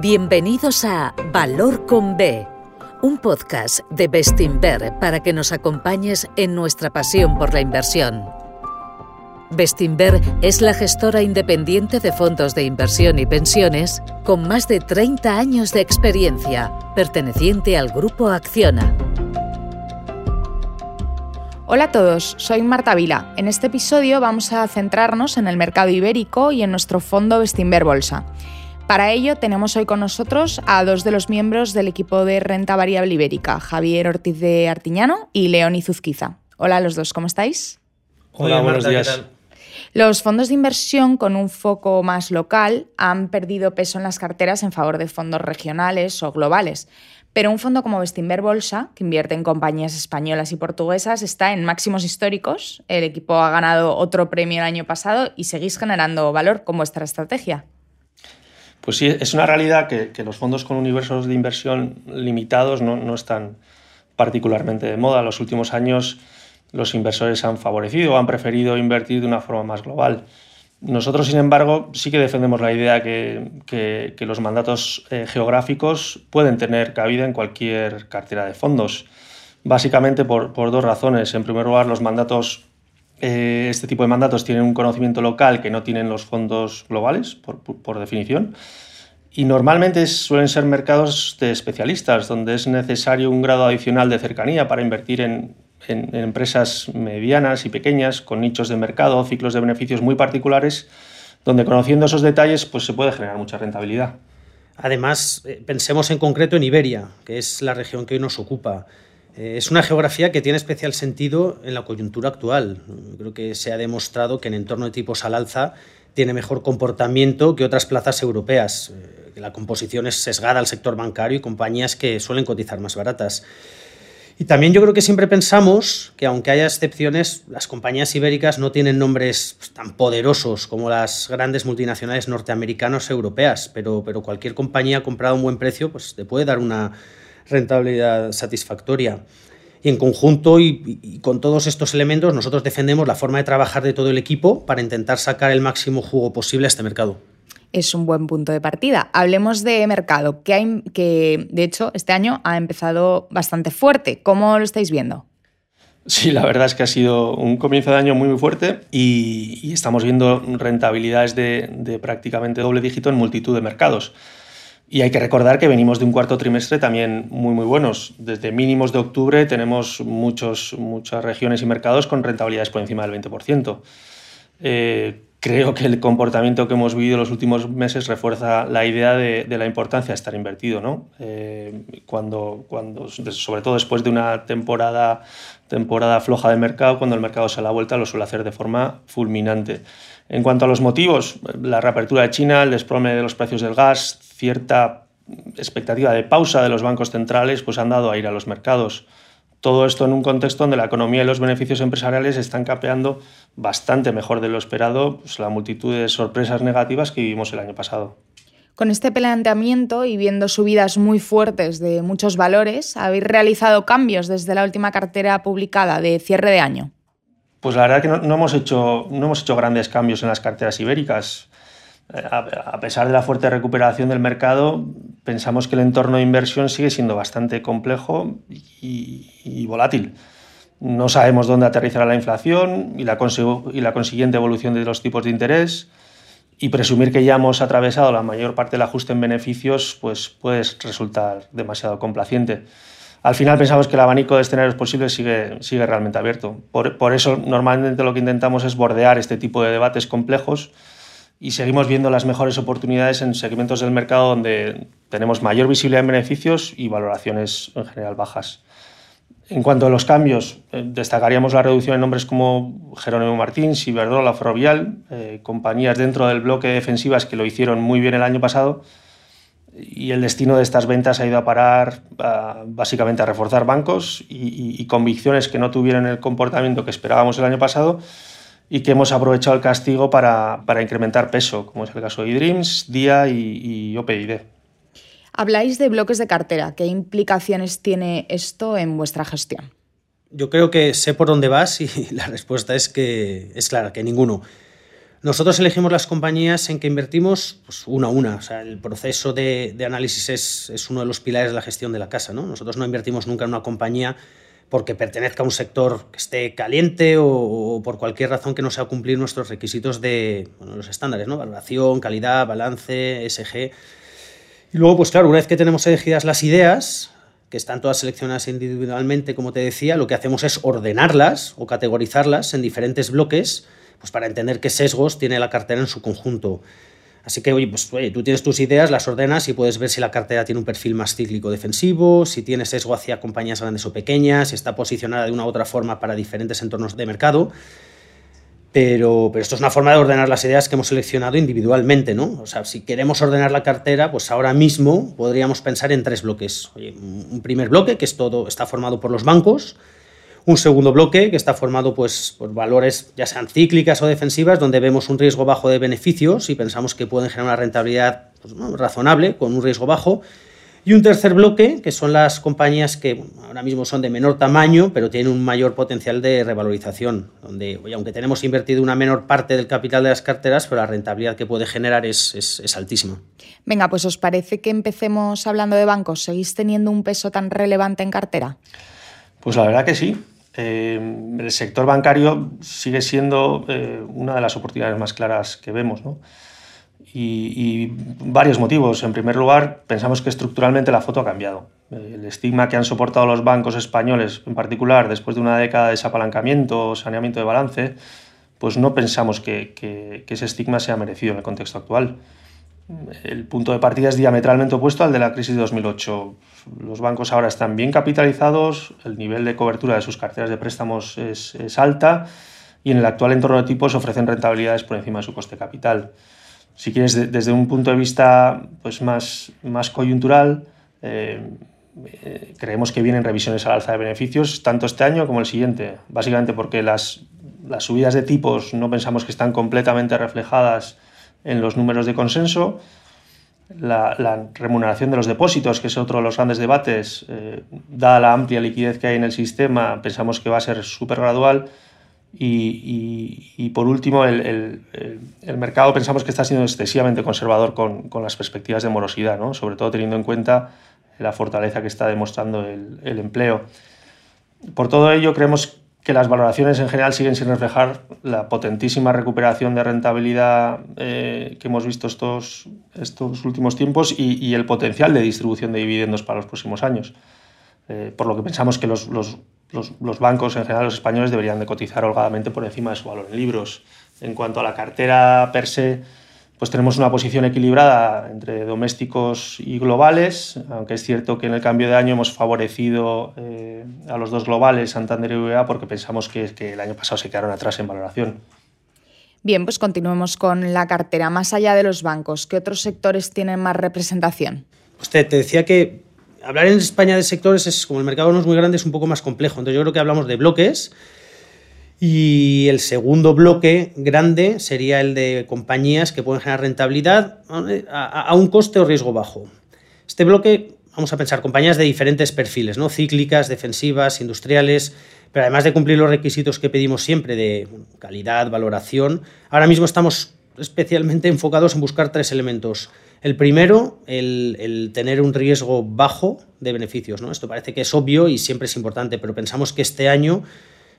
Bienvenidos a Valor con B, un podcast de Bestinver para que nos acompañes en nuestra pasión por la inversión. Bestinver es la gestora independiente de fondos de inversión y pensiones con más de 30 años de experiencia, perteneciente al grupo Acciona. Hola a todos, soy Marta Vila. En este episodio vamos a centrarnos en el mercado ibérico y en nuestro fondo Bestinver Bolsa. Para ello tenemos hoy con nosotros a dos de los miembros del equipo de renta variable ibérica, Javier Ortiz de Artiñano y León Izuzquiza. Hola a los dos, ¿cómo estáis? Hola, buenos días. Los fondos de inversión con un foco más local han perdido peso en las carteras en favor de fondos regionales o globales. Pero un fondo como Bestinver Bolsa, que invierte en compañías españolas y portuguesas, está en máximos históricos. El equipo ha ganado otro premio el año pasado y seguís generando valor con vuestra estrategia. Pues sí, es una realidad que, los fondos con universos de inversión limitados no, están particularmente de moda. En los últimos años los inversores han favorecido o han preferido invertir de una forma más global. Nosotros, sin embargo, sí que defendemos la idea que, que, los mandatos eh, geográficos pueden tener cabida en cualquier cartera de fondos, básicamente por, por dos razones. En primer lugar, los mandatos, eh, este tipo de mandatos tienen un conocimiento local que no tienen los fondos globales, por, definición. Y normalmente suelen ser mercados de especialistas, donde es necesario un grado adicional de cercanía para invertir en, en, empresas medianas y pequeñas con nichos de mercado, ciclos de beneficios muy particulares, donde conociendo esos detalles pues se puede generar mucha rentabilidad. Además, eh, pensemos en concreto en Iberia, que es la región que hoy nos ocupa. Eh, es una geografía que tiene especial sentido en la coyuntura actual. Creo que se ha demostrado que en entorno de tipos al alza tiene mejor comportamiento que otras plazas europeas. Eh, la composición es sesgada al sector bancario y compañías que suelen cotizar más baratas. Y también yo creo que siempre pensamos que aunque haya excepciones, las compañías ibéricas no tienen nombres tan poderosos como las grandes multinacionales norteamericanas o europeas, pero, pero cualquier compañía comprada a un buen precio pues, te puede dar una rentabilidad satisfactoria. Y en conjunto y, con todos estos elementos, nosotros defendemos la forma de trabajar de todo el equipo para intentar sacar el máximo jugo posible a este mercado es un buen punto de partida. Hablemos de mercado, que, que de hecho este año ha empezado bastante fuerte. ¿Cómo lo estáis viendo? Sí, la verdad es que ha sido un comienzo de año muy, muy fuerte y, estamos viendo rentabilidades de, prácticamente doble dígito en multitud de mercados. Y hay que recordar que venimos de un cuarto trimestre también muy, muy buenos. Desde mínimos de octubre tenemos muchos, muchas regiones y mercados con rentabilidades por encima del 20%. Eh, creo que el comportamiento que hemos vivido los últimos meses refuerza la idea de, la importancia de estar invertido, ¿no? Eh, cuando, cuando, sobre todo después de una temporada, temporada floja de mercado, cuando el mercado se da la vuelta, lo suele hacer de forma fulminante. En cuanto a los motivos, la reapertura de China, el desplome de los precios del gas, cierta expectativa de pausa de los bancos centrales, pues han dado a ir a los mercados. Todo esto en un contexto donde la economía y los beneficios empresariales están capeando bastante mejor de lo esperado pues, la multitud de sorpresas negativas que vivimos el año pasado. Con este planteamiento y viendo subidas muy fuertes de muchos valores, ¿habéis realizado cambios desde la última cartera publicada de cierre de año? Pues la verdad que no, hemos, hecho, no hemos hecho grandes cambios en las carteras ibéricas. A pesar de la fuerte recuperación del mercado, pensamos que el entorno de inversión sigue siendo bastante complejo y, volátil. No sabemos dónde aterrizará la inflación y la, consiguiente evolución de los tipos de interés y presumir que ya hemos atravesado la mayor parte del ajuste en beneficios pues puede resultar demasiado complaciente. Al final pensamos que el abanico de escenarios posibles sigue, sigue realmente abierto. Por eso normalmente lo que intentamos es bordear este tipo de debates complejos y seguimos viendo las mejores oportunidades en segmentos del mercado donde tenemos mayor visibilidad en beneficios y valoraciones en general bajas. En cuanto a los cambios, eh, destacaríamos la reducción en nombres como Jerónimo Martín, Ciberdrola, Ferrovial, eh, compañías dentro del bloque de defensivas que lo hicieron muy bien el año pasado y el destino de estas ventas ha ido a parar básicamente a reforzar bancos y, y convicciones que no tuvieron el comportamiento que esperábamos el año pasado y que hemos aprovechado el castigo para, para incrementar peso, como es el caso de eDreams, DIA y, y OPID. Habláis de bloques de cartera. ¿Qué implicaciones tiene esto en vuestra gestión? Yo creo que sé por dónde vas y la respuesta es que es clara, que ninguno. Nosotros elegimos las compañías en que invertimos pues, una a una. O sea, el proceso de, análisis es, es, uno de los pilares de la gestión de la casa. ¿no? Nosotros no invertimos nunca en una compañía porque pertenezca a un sector que esté caliente o, por cualquier razón que no sea cumplir nuestros requisitos de los estándares, ¿no? valoración, calidad, balance, SG. Y luego, pues claro, una vez que tenemos elegidas las ideas, que están todas seleccionadas individualmente, como te decía, lo que hacemos es ordenarlas o categorizarlas en diferentes bloques pues para entender qué sesgos tiene la cartera en su conjunto. Así que, oye, pues tú tienes tus ideas, las ordenas y puedes ver si la cartera tiene un perfil más cíclico defensivo, si tiene sesgo hacia compañías grandes o pequeñas, si está posicionada de una u otra forma para diferentes entornos de mercado. Pero, pero, esto es una forma de ordenar las ideas que hemos seleccionado individualmente, ¿no? O sea, si queremos ordenar la cartera, pues ahora mismo podríamos pensar en tres bloques. un primer bloque, que es todo, está formado por los bancos, un segundo bloque que está formado pues, por valores ya sean cíclicas o defensivas, donde vemos un riesgo bajo de beneficios y pensamos que pueden generar una rentabilidad pues, razonable con un riesgo bajo. Y un tercer bloque, que son las compañías que ahora mismo son de menor tamaño, pero tienen un mayor potencial de revalorización, donde, aunque tenemos invertido una menor parte del capital de las carteras, pero la rentabilidad que puede generar es, es altísima. Venga, pues ¿os parece que empecemos hablando de bancos? ¿Seguís teniendo un peso tan relevante en cartera? Pues la verdad que sí. Eh, el sector bancario sigue siendo eh, una de las oportunidades más claras que vemos. ¿no? Y, varios motivos. En primer lugar, pensamos que estructuralmente la foto ha cambiado. El estigma que han soportado los bancos españoles, en particular después de una década de desapalancamiento o saneamiento de balance, pues no pensamos que, que ese estigma sea merecido en el contexto actual. El punto de partida es diametralmente opuesto al de la crisis de 2008 los bancos ahora están bien capitalizados, el nivel de cobertura de sus carteras de préstamos es, alta y en el actual entorno de tipos ofrecen rentabilidades por encima de su coste capital. Si quieres, desde un punto de vista pues, más, más coyuntural, eh, eh, creemos que vienen revisiones al alza de beneficios tanto este año como el siguiente, básicamente porque las, las subidas de tipos no pensamos que están completamente reflejadas en los números de consenso la, remuneración de los depósitos, que es otro de los grandes debates, eh, dada la amplia liquidez que hay en el sistema, pensamos que va a ser súper gradual. Y, por último, el, mercado pensamos que está siendo excesivamente conservador con, las perspectivas de morosidad, ¿no? sobre todo teniendo en cuenta la fortaleza que está demostrando el, empleo. Por todo ello, creemos que las valoraciones en general siguen sin reflejar la potentísima recuperación de rentabilidad eh, que hemos visto estos, estos últimos tiempos y, el potencial de distribución de dividendos para los próximos años. Eh, por lo que pensamos que los, los, los, bancos, en general los españoles, deberían de cotizar holgadamente por encima de su valor en libros. En cuanto a la cartera per se, pues tenemos una posición equilibrada entre domésticos y globales, aunque es cierto que en el cambio de año hemos favorecido eh, a los dos globales, Santander y UVA, porque pensamos que, que el año pasado se quedaron atrás en valoración. Bien, pues continuemos con la cartera. Más allá de los bancos, ¿qué otros sectores tienen más representación? Usted te decía que hablar en España de sectores es, como el mercado no es muy grande, es un poco más complejo. Entonces yo creo que hablamos de bloques y el segundo bloque grande sería el de compañías que pueden generar rentabilidad a, un coste o riesgo bajo. Este bloque, vamos a pensar, compañías de diferentes perfiles, ¿no? cíclicas, defensivas, industriales, pero además de cumplir los requisitos que pedimos siempre de calidad, valoración, ahora mismo estamos especialmente enfocados en buscar tres elementos. El primero, el, tener un riesgo bajo de beneficios. ¿no? Esto parece que es obvio y siempre es importante, pero pensamos que este año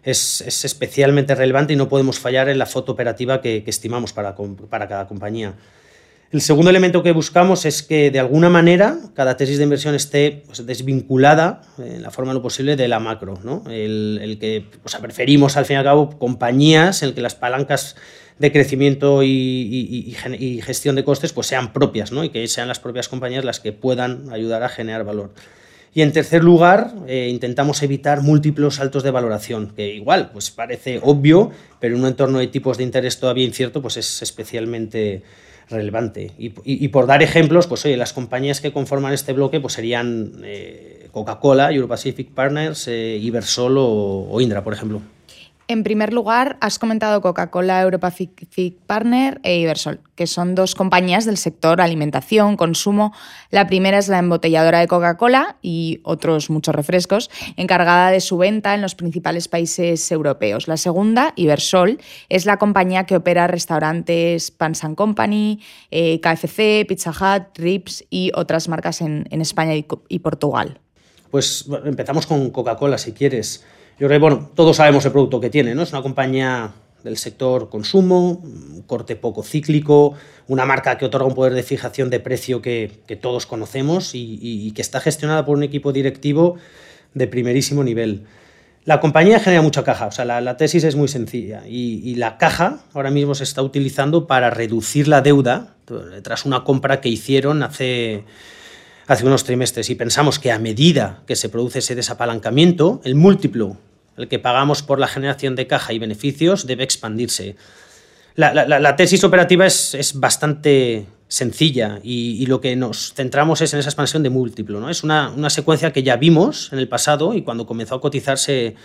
es, especialmente relevante y no podemos fallar en la foto operativa que, estimamos para, para cada compañía. El segundo elemento que buscamos es que de alguna manera cada tesis de inversión esté pues, desvinculada en la forma de lo posible de la macro. ¿no? El, que preferimos al fin y al cabo compañías en las que las palancas de crecimiento y, gestión de costes pues, sean propias ¿no? y que sean las propias compañías las que puedan ayudar a generar valor. Y en tercer lugar, eh, intentamos evitar múltiplos saltos de valoración, que igual pues parece obvio, pero en un entorno de tipos de interés todavía incierto, pues es especialmente relevante. Y, por dar ejemplos, pues oye, las compañías que conforman este bloque pues serían eh, Coca-Cola, Euro Pacific Partners, eh, Ibersol o, Indra, por ejemplo. En primer lugar, has comentado Coca-Cola, Europa Pacific Partner e Ibersol, que son dos compañías del sector alimentación, consumo. La primera es la embotelladora de Coca-Cola y otros muchos refrescos, encargada de su venta en los principales países europeos. La segunda, Ibersol, es la compañía que opera restaurantes Pans Company, eh, KFC, Pizza Hut, Rips y otras marcas en, España y Portugal. Pues empezamos con Coca-Cola, si quieres. Yo creo que, bueno, todos sabemos el producto que tiene, ¿no? Es una compañía del sector consumo, un corte poco cíclico, una marca que otorga un poder de fijación de precio que, todos conocemos y, que está gestionada por un equipo directivo de primerísimo nivel. La compañía genera mucha caja, o sea, la, tesis es muy sencilla y, la caja ahora mismo se está utilizando para reducir la deuda tras una compra que hicieron hace, hace unos trimestres y pensamos que a medida que se produce ese desapalancamiento, el múltiplo el que pagamos por la generación de caja y beneficios, debe expandirse. La, tesis operativa es, bastante sencilla y, lo que nos centramos es en esa expansión de múltiplo. ¿no? Es una, secuencia que ya vimos en el pasado y cuando comenzó a cotizarse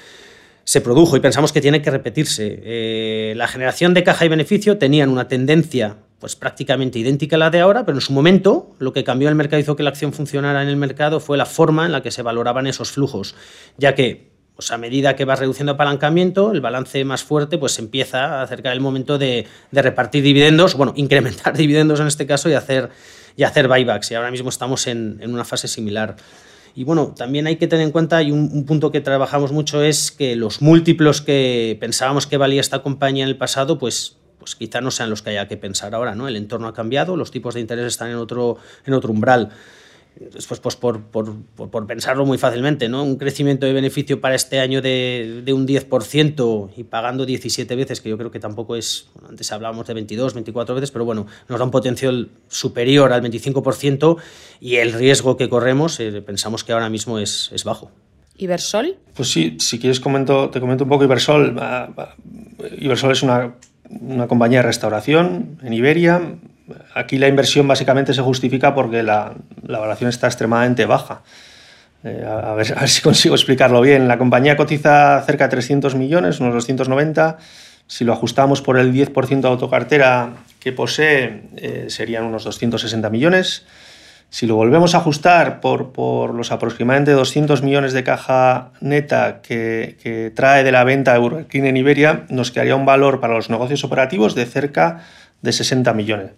se produjo y pensamos que tiene que repetirse. Eh, la generación de caja y beneficio tenían una tendencia pues prácticamente idéntica a la de ahora, pero en su momento lo que cambió el mercado hizo que la acción funcionara en el mercado fue la forma en la que se valoraban esos flujos, ya que pues a medida que vas reduciendo apalancamiento, el balance más fuerte pues empieza a acercar el momento de, repartir dividendos, bueno, incrementar dividendos en este caso y hacer, y hacer buybacks. Y ahora mismo estamos en, una fase similar. Y bueno, también hay que tener en cuenta, y un, punto que trabajamos mucho es que los múltiplos que pensábamos que valía esta compañía en el pasado, pues, pues quizá no sean los que haya que pensar ahora, ¿no? El entorno ha cambiado, los tipos de interés están en otro, en otro umbral. Después, pues por, por, por, pensarlo muy fácilmente, ¿no? Un crecimiento de beneficio para este año de, de, un 10% y pagando 17 veces, que yo creo que tampoco es, antes hablábamos de 22, 24 veces, pero bueno, nos da un potencial superior al 25% y el riesgo que corremos eh, pensamos que ahora mismo es, es bajo. ¿Ibersol? Pues sí, si quieres comento, te comento un poco Ibersol. Ibersol es una, una compañía de restauración en Iberia, Aquí la inversión básicamente se justifica porque la, la valoración está extremadamente baja. Eh, a, ver, a, ver, si consigo explicarlo bien. La compañía cotiza cerca de 300 millones, unos 290. Si lo ajustamos por el 10% de autocartera que posee, eh, serían unos 260 millones. Si lo volvemos a ajustar por, por los aproximadamente 200 millones de caja neta que, que trae de la venta de Burger King en Iberia, nos quedaría un valor para los negocios operativos de cerca de 60 millones.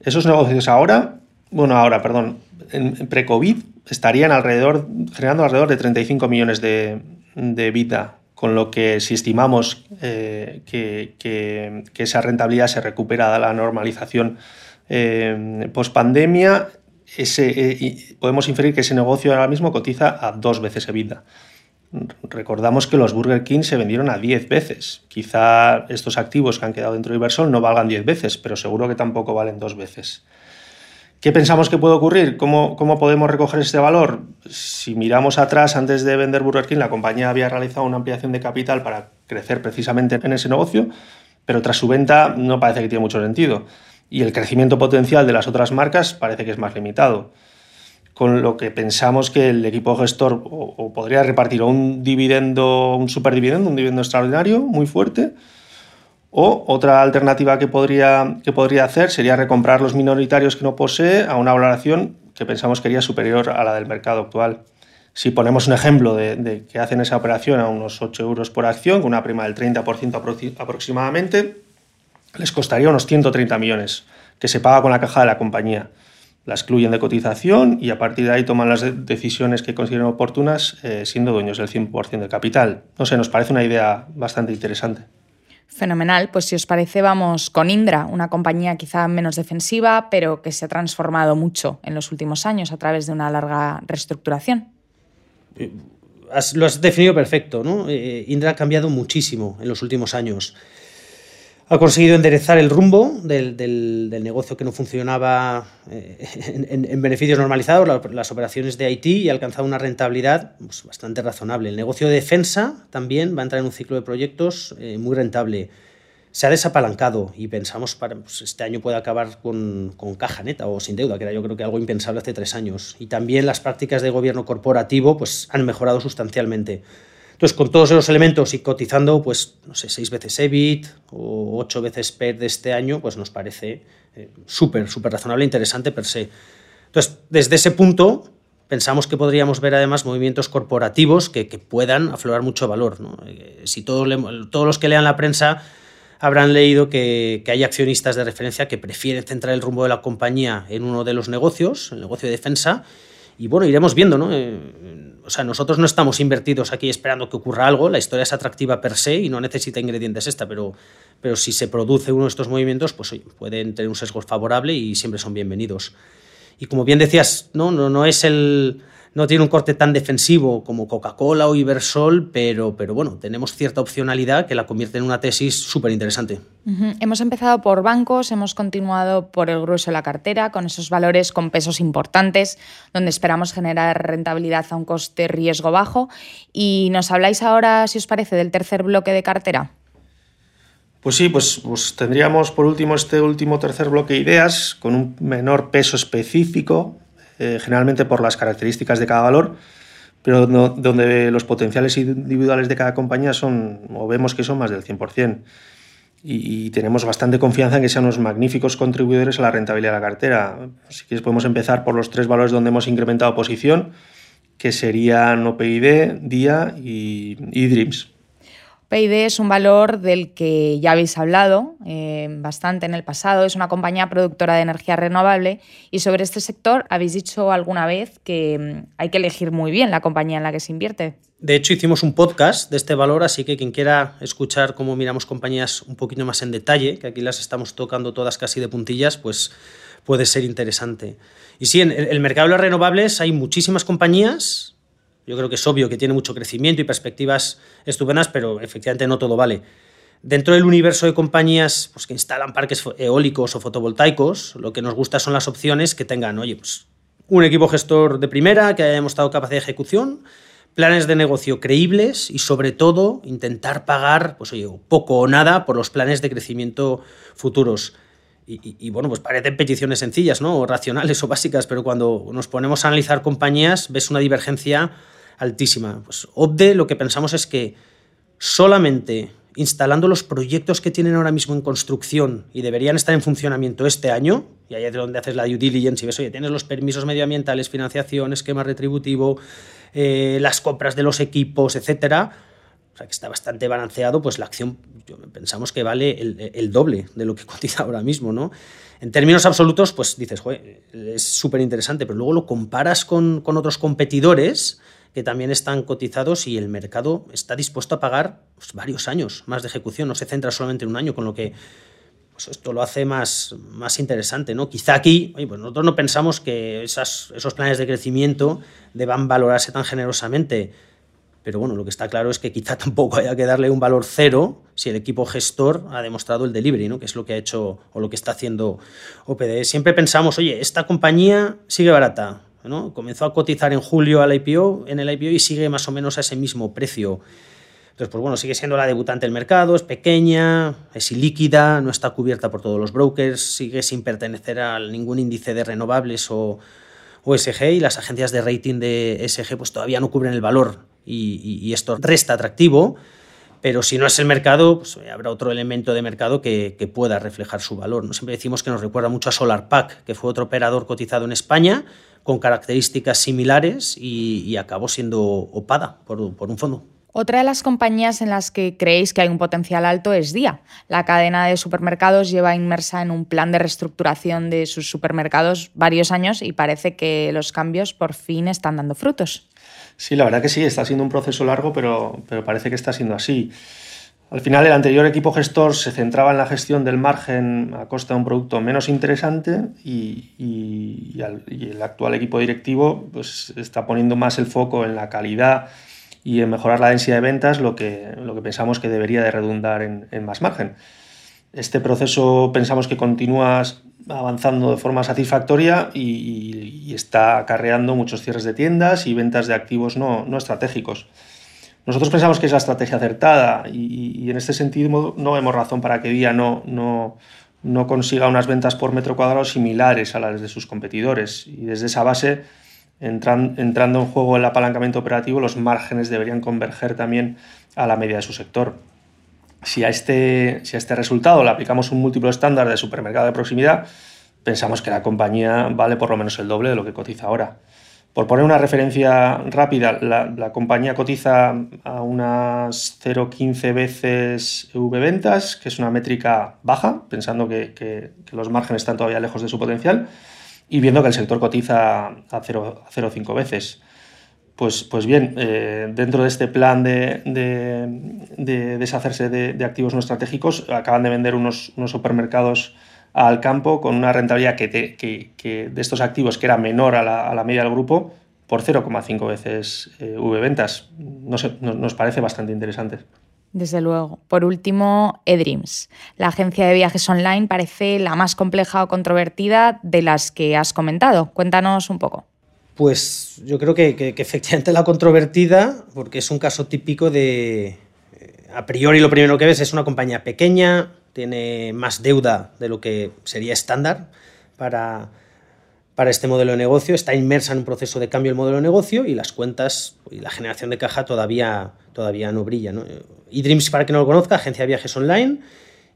Esos negocios ahora, bueno, ahora, perdón, en, pre-COVID estarían alrededor, generando alrededor de 35 millones de, de vida, con lo que si estimamos eh, que, esa rentabilidad se recupera dada la normalización eh, post-pandemia, eh, podemos inferir que ese negocio ahora mismo cotiza a dos veces EBITDA. Recordamos que los Burger King se vendieron a 10 veces. Quizá estos activos que han quedado dentro de Ibersol no valgan 10 veces, pero seguro que tampoco valen dos veces. ¿Qué pensamos que puede ocurrir? ¿Cómo, ¿Cómo, podemos recoger este valor? Si miramos atrás, antes de vender Burger King, la compañía había realizado una ampliación de capital para crecer precisamente en ese negocio, pero tras su venta no parece que tiene mucho sentido. Y el crecimiento potencial de las otras marcas parece que es más limitado con lo que pensamos que el equipo gestor o, podría repartir un dividendo, un superdividendo, un dividendo extraordinario muy fuerte, o otra alternativa que podría, que podría hacer sería recomprar los minoritarios que no posee a una valoración que pensamos que sería superior a la del mercado actual. Si ponemos un ejemplo de, que hacen esa operación a unos 8 euros por acción, con una prima del 30% aproximadamente, les costaría unos 130 millones, que se paga con la caja de la compañía la excluyen de cotización y a partir de ahí toman las decisiones que consideren oportunas eh, siendo dueños del 100% del capital. No sé, nos parece una idea bastante interesante. Fenomenal, pues si os parece vamos con Indra, una compañía quizá menos defensiva, pero que se ha transformado mucho en los últimos años a través de una larga reestructuración. Eh, lo has definido perfecto, ¿no? Eh, Indra ha cambiado muchísimo en los últimos años ha conseguido enderezar el rumbo del, negocio que no funcionaba eh, en, beneficios normalizados, las operaciones de IT, y ha alcanzado una rentabilidad pues, bastante razonable. El negocio de defensa también va a entrar en un ciclo de proyectos eh, muy rentable. Se ha desapalancado y pensamos que pues, este año puede acabar con, con, caja neta o sin deuda, que era yo creo que algo impensable hace tres años. Y también las prácticas de gobierno corporativo pues, han mejorado sustancialmente. Entonces, con todos esos elementos y cotizando, pues, no sé, seis veces EBIT o ocho veces PER de este año, pues nos parece eh, súper, súper razonable interesante per se. Entonces, desde ese punto, pensamos que podríamos ver además movimientos corporativos que, puedan aflorar mucho valor. Eh, si todos, todos los que lean la prensa habrán leído que, que, hay accionistas de referencia que prefieren centrar el rumbo de la compañía en uno de los negocios, el negocio de defensa, y bueno, iremos viendo, ¿no? Eh, o sea, nosotros no estamos invertidos aquí esperando que ocurra algo, la historia es atractiva per se y no necesita ingredientes esta, pero, pero si se produce uno de estos movimientos, pues pueden tener un sesgo favorable y siempre son bienvenidos. Y como bien decías, no, no, no es el, no tiene un corte tan defensivo como Coca-Cola o Ibersol, pero, pero bueno, tenemos cierta opcionalidad que la convierte en una tesis súper interesante. Hemos empezado por bancos, hemos continuado por el grueso de la cartera, con esos valores con pesos importantes, donde esperamos generar rentabilidad a un coste riesgo bajo. Y nos habláis ahora, si os parece, del tercer bloque de cartera. Pues sí, pues, pues, tendríamos por último este último tercer bloque de ideas con un menor peso específico eh, generalmente por las características de cada valor, pero donde los potenciales individuales de cada compañía son, o vemos que son más del 100%. Y, y, tenemos bastante confianza en que sean unos magníficos contribuidores a la rentabilidad de la cartera. Si quieres podemos empezar por los tres valores donde hemos incrementado posición, que serían OPID, DIA y, y Dreams. PID es un valor del que ya habéis hablado eh, bastante en el pasado. Es una compañía productora de energía renovable y sobre este sector habéis dicho alguna vez que mm, hay que elegir muy bien la compañía en la que se invierte. De hecho, hicimos un podcast de este valor, así que quien quiera escuchar cómo miramos compañías un poquito más en detalle, que aquí las estamos tocando todas casi de puntillas, pues puede ser interesante. Y sí, en el mercado de las renovables hay muchísimas compañías yo creo que es obvio que tiene mucho crecimiento y perspectivas estupendas, pero efectivamente no todo vale. Dentro del universo de compañías pues, que instalan parques eólicos o fotovoltaicos, lo que nos gusta son las opciones que tengan, oye, pues un equipo gestor de primera que haya demostrado capacidad de ejecución, planes de negocio creíbles y sobre todo intentar pagar pues, oye, poco o nada por los planes de crecimiento futuros. Y, bueno, pues parecen peticiones sencillas, ¿no? O racionales o básicas, pero cuando nos ponemos a analizar compañías ves una divergencia altísima. Pues OBDE lo que pensamos es que solamente instalando los proyectos que tienen ahora mismo en construcción y deberían estar en funcionamiento este año, y ahí es donde haces la due diligence y ves, oye, tienes los permisos medioambientales, financiación, esquema retributivo, eh, las compras de los equipos, etcétera, o sea que está bastante balanceado, pues la acción pensamos que vale el, doble de lo que cotiza ahora mismo, ¿no? En términos absolutos, pues dices, joder, es súper interesante, pero luego lo comparas con, con otros competidores que también están cotizados y el mercado está dispuesto a pagar pues, varios años más de ejecución, no se centra solamente en un año, con lo que pues, esto lo hace más, más interesante. ¿no? Quizá aquí, pues nosotros no pensamos que esas, esos planes de crecimiento deban valorarse tan generosamente, pero bueno, lo que está claro es que quizá tampoco haya que darle un valor cero si el equipo gestor ha demostrado el delivery, ¿no? que es lo que ha hecho o lo que está haciendo OPD. Siempre pensamos, oye, esta compañía sigue barata, Comenzó a cotizar en julio al IPO, en el IPO y sigue más o menos a ese mismo precio. Entonces, pues bueno, sigue siendo la debutante del mercado, es pequeña, es ilíquida, no está cubierta por todos los brokers, sigue sin pertenecer a ningún índice de renovables o, o SG y las agencias de rating de SG pues todavía no cubren el valor y, esto resta atractivo, pero si no es el mercado, pues habrá otro elemento de mercado que, pueda reflejar su valor. ¿no? Siempre decimos que nos recuerda mucho a SolarPack, que fue otro operador cotizado en España, con características similares y, acabó siendo opada por, un fondo. Otra de las compañías en las que creéis que hay un potencial alto es Día. La cadena de supermercados lleva inmersa en un plan de reestructuración de sus supermercados varios años y parece que los cambios por fin están dando frutos. Sí, la verdad que sí, está siendo un proceso largo, pero, pero parece que está siendo así. Al final, el anterior equipo gestor se centraba en la gestión del margen a costa de un producto menos interesante y, el actual equipo directivo pues, está poniendo más el foco en la calidad y en mejorar la densidad de ventas, lo que, lo que pensamos que debería de redundar en, más margen. Este proceso pensamos que continúa avanzando de forma satisfactoria y, está acarreando muchos cierres de tiendas y ventas de activos no, no estratégicos. Nosotros pensamos que es la estrategia acertada y, en este sentido no vemos razón para que Día no, no, consiga unas ventas por metro cuadrado similares a las de sus competidores. Y desde esa base entrando en juego el apalancamiento operativo, los márgenes deberían converger también a la media de su sector. Si a este, si a este resultado le aplicamos un múltiplo estándar de supermercado de proximidad, pensamos que la compañía vale por lo menos el doble de lo que cotiza ahora. Por poner una referencia rápida, la, compañía cotiza a unas 0,15 veces V ventas, que es una métrica baja, pensando que, que, los márgenes están todavía lejos de su potencial, y viendo que el sector cotiza a 0,5 veces. Pues, pues bien, eh, dentro de este plan de, de, deshacerse de, activos no estratégicos, acaban de vender unos, supermercados al campo con una rentabilidad que, de estos activos que era menor a la, media del grupo por 0,5 veces eh, ventas. No nos parece bastante interesante. Desde luego. Por último, eDreams. La agencia de viajes online parece la más compleja o controvertida de las que has comentado. Cuéntanos un poco. Pues yo creo que, que efectivamente la controvertida, porque es un caso típico de, eh, a priori lo primero que ves es una compañía pequeña, tiene más deuda de lo que sería estándar para, para este modelo de negocio, está inmersa en un proceso de cambio del modelo de negocio y las cuentas y la generación de caja todavía, todavía no brilla. ¿no? eDreams, para que no lo conozca, agencia de viajes online,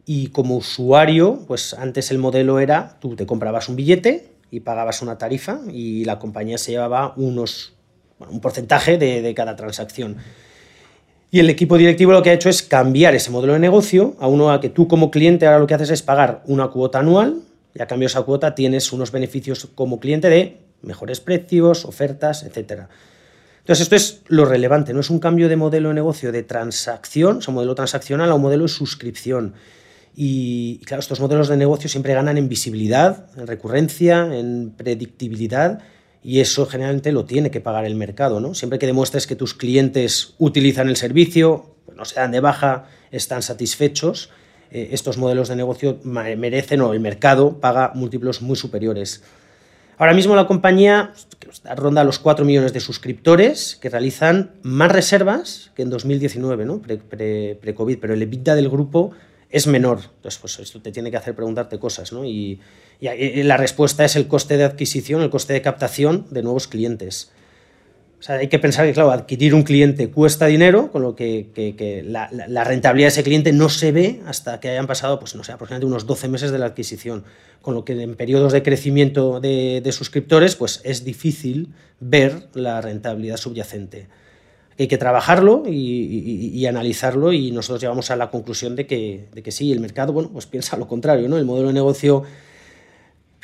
y como usuario, pues antes el modelo era, tú te comprabas un billete y pagabas una tarifa y la compañía se llevaba unos, un porcentaje de, de cada transacción. Y el equipo directivo lo que ha hecho es cambiar ese modelo de negocio a uno a que tú como cliente ahora lo que haces es pagar una cuota anual y a cambio de esa cuota tienes unos beneficios como cliente de mejores precios, ofertas, etc. Entonces esto es lo relevante, no es un cambio de modelo de negocio de transacción, o sea, modelo transaccional a un modelo de suscripción. Y, claro, estos modelos de negocio siempre ganan en visibilidad, en recurrencia, en predictibilidad y eso generalmente lo tiene que pagar el mercado. ¿no? Siempre que demuestres que tus clientes utilizan el servicio, pues no se dan de baja, están satisfechos, eh, estos modelos de negocio merecen o el mercado paga múltiplos muy superiores. Ahora mismo la compañía ronda los 4 millones de suscriptores que realizan más reservas que en 2019, ¿no? pre-COVID, pero el EBITDA del grupo es menor. Entonces, pues esto te tiene que hacer preguntarte cosas, ¿no? Y, la respuesta es el coste de adquisición, el coste de captación de nuevos clientes. O sea, hay que pensar que, claro, adquirir un cliente cuesta dinero, con lo que, la, rentabilidad de ese cliente no se ve hasta que hayan pasado, pues no sé, aproximadamente unos 12 meses de la adquisición. Con lo que en periodos de crecimiento de, de suscriptores, pues es difícil ver la rentabilidad subyacente hay que trabajarlo y, analizarlo y nosotros llegamos a la conclusión de que, de que sí, el mercado, bueno, pues piensa lo contrario, ¿no? El modelo de negocio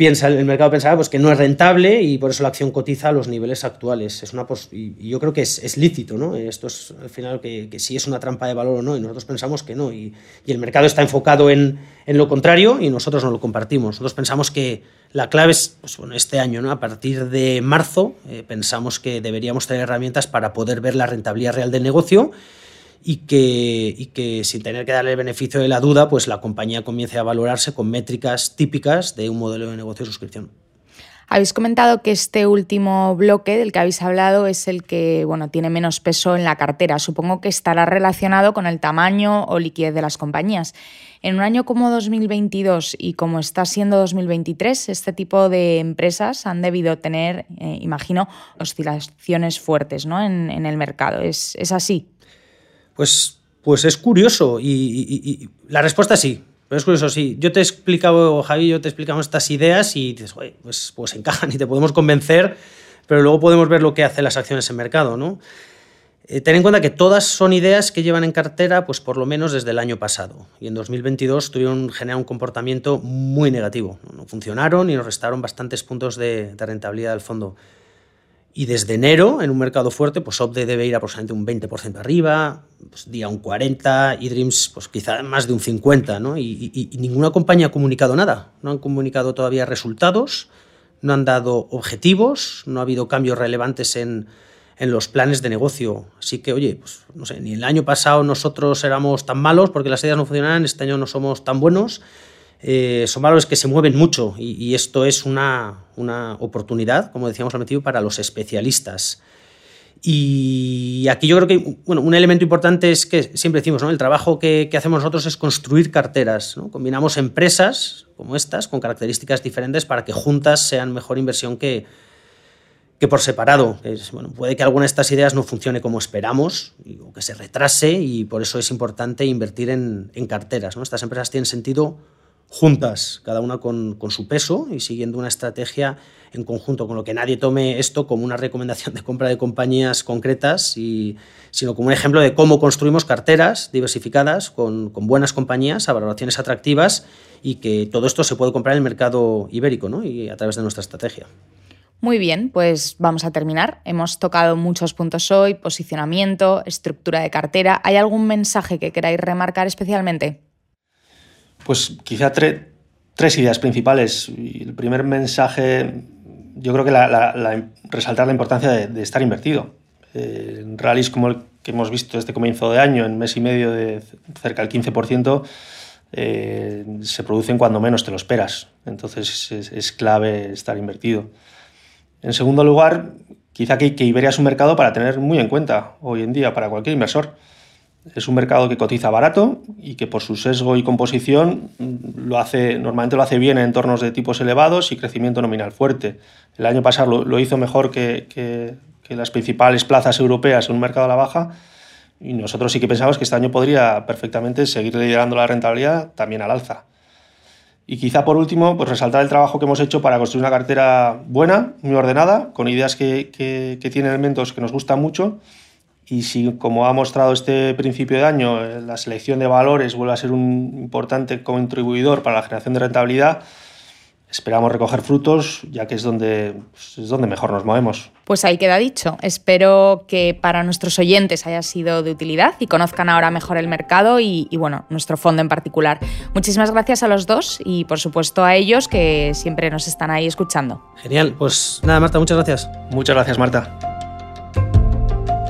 piensa, el mercado pensaba pues, que no es rentable y por eso la acción cotiza a los niveles actuales. Es una y yo creo que es, lícito, ¿no? Esto es al final que, que, sí es una trampa de valor o no, y nosotros pensamos que no. Y, el mercado está enfocado en, en, lo contrario y nosotros no lo compartimos. Nosotros pensamos que la clave es, pues, bueno, este año, ¿no? A partir de marzo, eh, pensamos que deberíamos tener herramientas para poder ver la rentabilidad real del negocio y que, y que sin tener que darle el beneficio de la duda, pues la compañía comience a valorarse con métricas típicas de un modelo de negocio de suscripción. Habéis comentado que este último bloque del que habéis hablado es el que bueno, tiene menos peso en la cartera. Supongo que estará relacionado con el tamaño o liquidez de las compañías. En un año como 2022 y como está siendo 2023, este tipo de empresas han debido tener, eh, imagino, oscilaciones fuertes ¿no? en, el mercado. ¿Es, ¿Es así? Pues, pues es curioso y, la respuesta es sí. Es curioso, sí. Yo te he explicado, Javi, yo te he explicado estas ideas y dices, pues, pues encajan y te podemos convencer, pero luego podemos ver lo que hacen las acciones en mercado, ¿no? Eh, ten en cuenta que todas son ideas que llevan en cartera pues por lo menos desde el año pasado y en 2022 tuvieron generar un comportamiento muy negativo. No, funcionaron y nos restaron bastantes puntos de rentabilidad del fondo. Y desde enero, en un mercado fuerte, pues Opde debe ir aproximadamente un 20% arriba, pues día un 40, y Dreams pues quizá más de un 50, ¿no? Y, ninguna compañía ha comunicado nada, no han comunicado todavía resultados, no han dado objetivos, no ha habido cambios relevantes en, en los planes de negocio. Así que, oye, pues no sé, ni el año pasado nosotros éramos tan malos porque las ideas no funcionaban, este año no somos tan buenos eh, son valores que se mueven mucho y, esto es una, oportunidad, como decíamos al principio, para los especialistas. Y aquí yo creo que bueno, un elemento importante es que siempre decimos, ¿no? el trabajo que, hacemos nosotros es construir carteras. Combinamos empresas como estas con características diferentes para que juntas sean mejor inversión que, que por separado. bueno, puede que alguna de estas ideas no funcione como esperamos o que se retrase y por eso es importante invertir en, carteras. ¿no? Estas empresas tienen sentido juntas, cada una con, su peso y siguiendo una estrategia en conjunto, con lo que nadie tome esto como una recomendación de compra de compañías concretas, sino como un ejemplo de cómo construimos carteras diversificadas con, con, buenas compañías a valoraciones atractivas y que todo esto se puede comprar en el mercado ibérico ¿no? y a través de nuestra estrategia. Muy bien, pues vamos a terminar. Hemos tocado muchos puntos hoy, posicionamiento, estructura de cartera. ¿Hay algún mensaje que queráis remarcar especialmente? Pues quizá tres ideas principales. El primer mensaje, yo creo que resaltar la importancia de, estar invertido. Eh, en rallies como el que hemos visto este comienzo de año, en mes y medio de cerca del 15%, eh, se producen cuando menos te lo esperas. Entonces es clave estar invertido. En segundo lugar, quizá que, Iberia es un mercado para tener muy en cuenta hoy en día para cualquier inversor. Es un mercado que cotiza barato y que por su sesgo y composición lo hace, normalmente lo hace bien en entornos de tipos elevados y crecimiento nominal fuerte. El año pasado lo, hizo mejor que, que, las principales plazas europeas en un mercado a la baja y nosotros sí que pensamos que este año podría perfectamente seguir liderando la rentabilidad también al alza. Y quizá por último, pues resaltar el trabajo que hemos hecho para construir una cartera buena, muy ordenada, con ideas que, que, tienen elementos que nos gustan mucho. Y si, como ha mostrado este principio de año, eh, la selección de valores vuelve a ser un importante contribuidor para la generación de rentabilidad, esperamos recoger frutos, ya que es donde, pues, es donde mejor nos movemos. Pues ahí queda dicho. Espero que para nuestros oyentes haya sido de utilidad y conozcan ahora mejor el mercado y, y, bueno, nuestro fondo en particular. Muchísimas gracias a los dos y por supuesto a ellos que siempre nos están ahí escuchando. Genial, pues nada, Marta, muchas gracias. Muchas gracias, Marta.